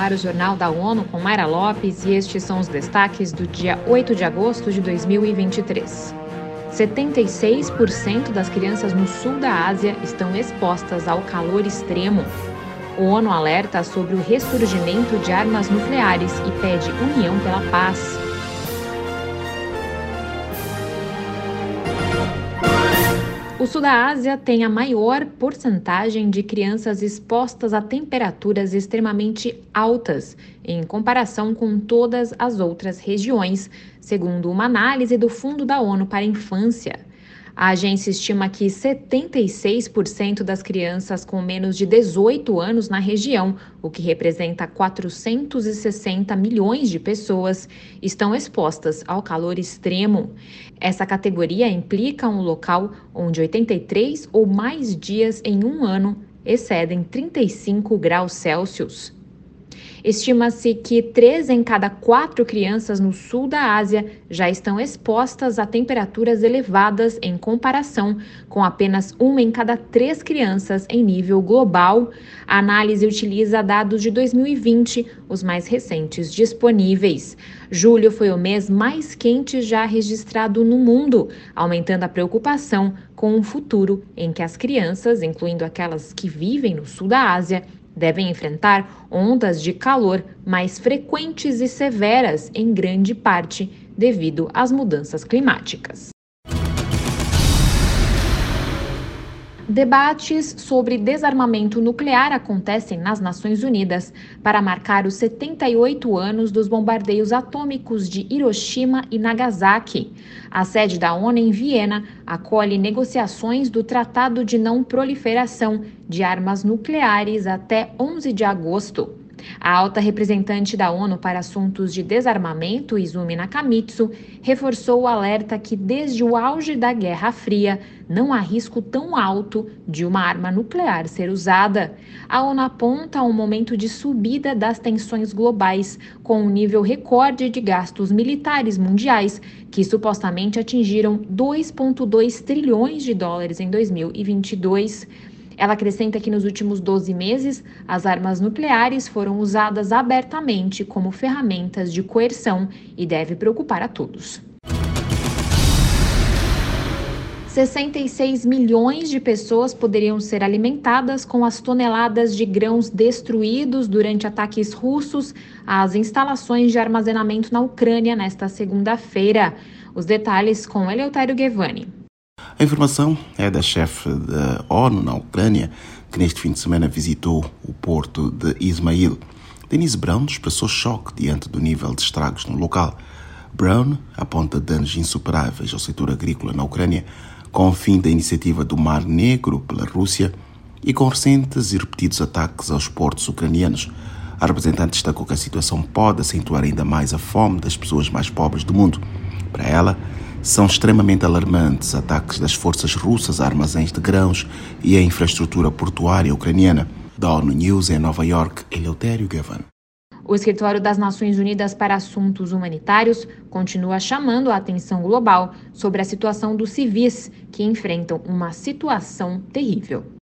ar o Jornal da ONU com Mayra Lopes e estes são os destaques do dia 8 de agosto de 2023. 76% das crianças no sul da Ásia estão expostas ao calor extremo. O ONU alerta sobre o ressurgimento de armas nucleares e pede união pela paz. O sul da Ásia tem a maior porcentagem de crianças expostas a temperaturas extremamente altas, em comparação com todas as outras regiões, segundo uma análise do Fundo da ONU para a Infância. A agência estima que 76% das crianças com menos de 18 anos na região, o que representa 460 milhões de pessoas, estão expostas ao calor extremo. Essa categoria implica um local onde 83 ou mais dias em um ano excedem 35 graus Celsius. Estima-se que três em cada quatro crianças no sul da Ásia já estão expostas a temperaturas elevadas em comparação com apenas uma em cada três crianças em nível global. A análise utiliza dados de 2020, os mais recentes disponíveis. Julho foi o mês mais quente já registrado no mundo, aumentando a preocupação com um futuro em que as crianças, incluindo aquelas que vivem no sul da Ásia, devem enfrentar ondas de calor mais frequentes e severas, em grande parte devido às mudanças climáticas. Debates sobre desarmamento nuclear acontecem nas Nações Unidas para marcar os 78 anos dos bombardeios atômicos de Hiroshima e Nagasaki. A sede da ONU em Viena acolhe negociações do Tratado de Não Proliferação de Armas Nucleares até 11 de agosto. A alta representante da ONU para assuntos de desarmamento, Izumi Nakamitsu, reforçou o alerta que desde o auge da Guerra Fria não há risco tão alto de uma arma nuclear ser usada. A ONU aponta um momento de subida das tensões globais, com um nível recorde de gastos militares mundiais, que supostamente atingiram 2,2 trilhões de dólares em 2022. Ela acrescenta que nos últimos 12 meses, as armas nucleares foram usadas abertamente como ferramentas de coerção e deve preocupar a todos. 66 milhões de pessoas poderiam ser alimentadas com as toneladas de grãos destruídos durante ataques russos às instalações de armazenamento na Ucrânia nesta segunda-feira. Os detalhes com Eleutério Guevani. A informação é da chefe da ONU na Ucrânia, que neste fim de semana visitou o porto de Ismail. Denise Brown expressou choque diante do nível de estragos no local. Brown aponta danos insuperáveis ao setor agrícola na Ucrânia, com o fim da iniciativa do Mar Negro pela Rússia e com recentes e repetidos ataques aos portos ucranianos. A representante destacou que a situação pode acentuar ainda mais a fome das pessoas mais pobres do mundo. Para ela, são extremamente alarmantes ataques das forças russas a armazéns de grãos e a infraestrutura portuária ucraniana. Da ONU News em Nova York, Eleutério Gavan. O Escritório das Nações Unidas para Assuntos Humanitários continua chamando a atenção global sobre a situação dos civis que enfrentam uma situação terrível.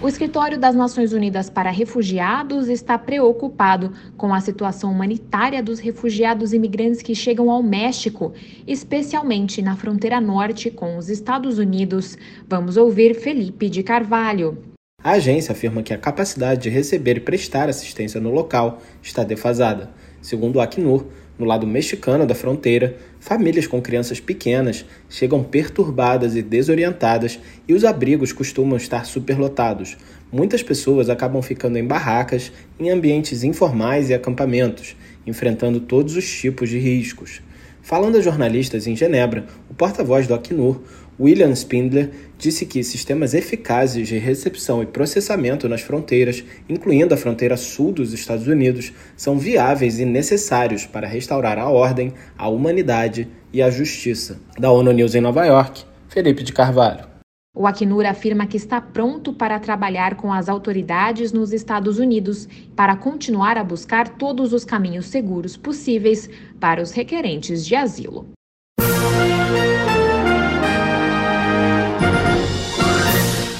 O Escritório das Nações Unidas para Refugiados está preocupado com a situação humanitária dos refugiados imigrantes que chegam ao México, especialmente na fronteira norte com os Estados Unidos. Vamos ouvir Felipe de Carvalho. A agência afirma que a capacidade de receber e prestar assistência no local está defasada. Segundo o Acnur, no lado mexicano da fronteira, famílias com crianças pequenas chegam perturbadas e desorientadas e os abrigos costumam estar superlotados. Muitas pessoas acabam ficando em barracas, em ambientes informais e acampamentos, enfrentando todos os tipos de riscos. Falando a jornalistas em Genebra, o porta-voz do Acnur, William Spindler, disse que sistemas eficazes de recepção e processamento nas fronteiras, incluindo a fronteira sul dos Estados Unidos, são viáveis e necessários para restaurar a ordem, a humanidade e a justiça. Da ONU News em Nova York, Felipe de Carvalho. O Acnur afirma que está pronto para trabalhar com as autoridades nos Estados Unidos para continuar a buscar todos os caminhos seguros possíveis para os requerentes de asilo.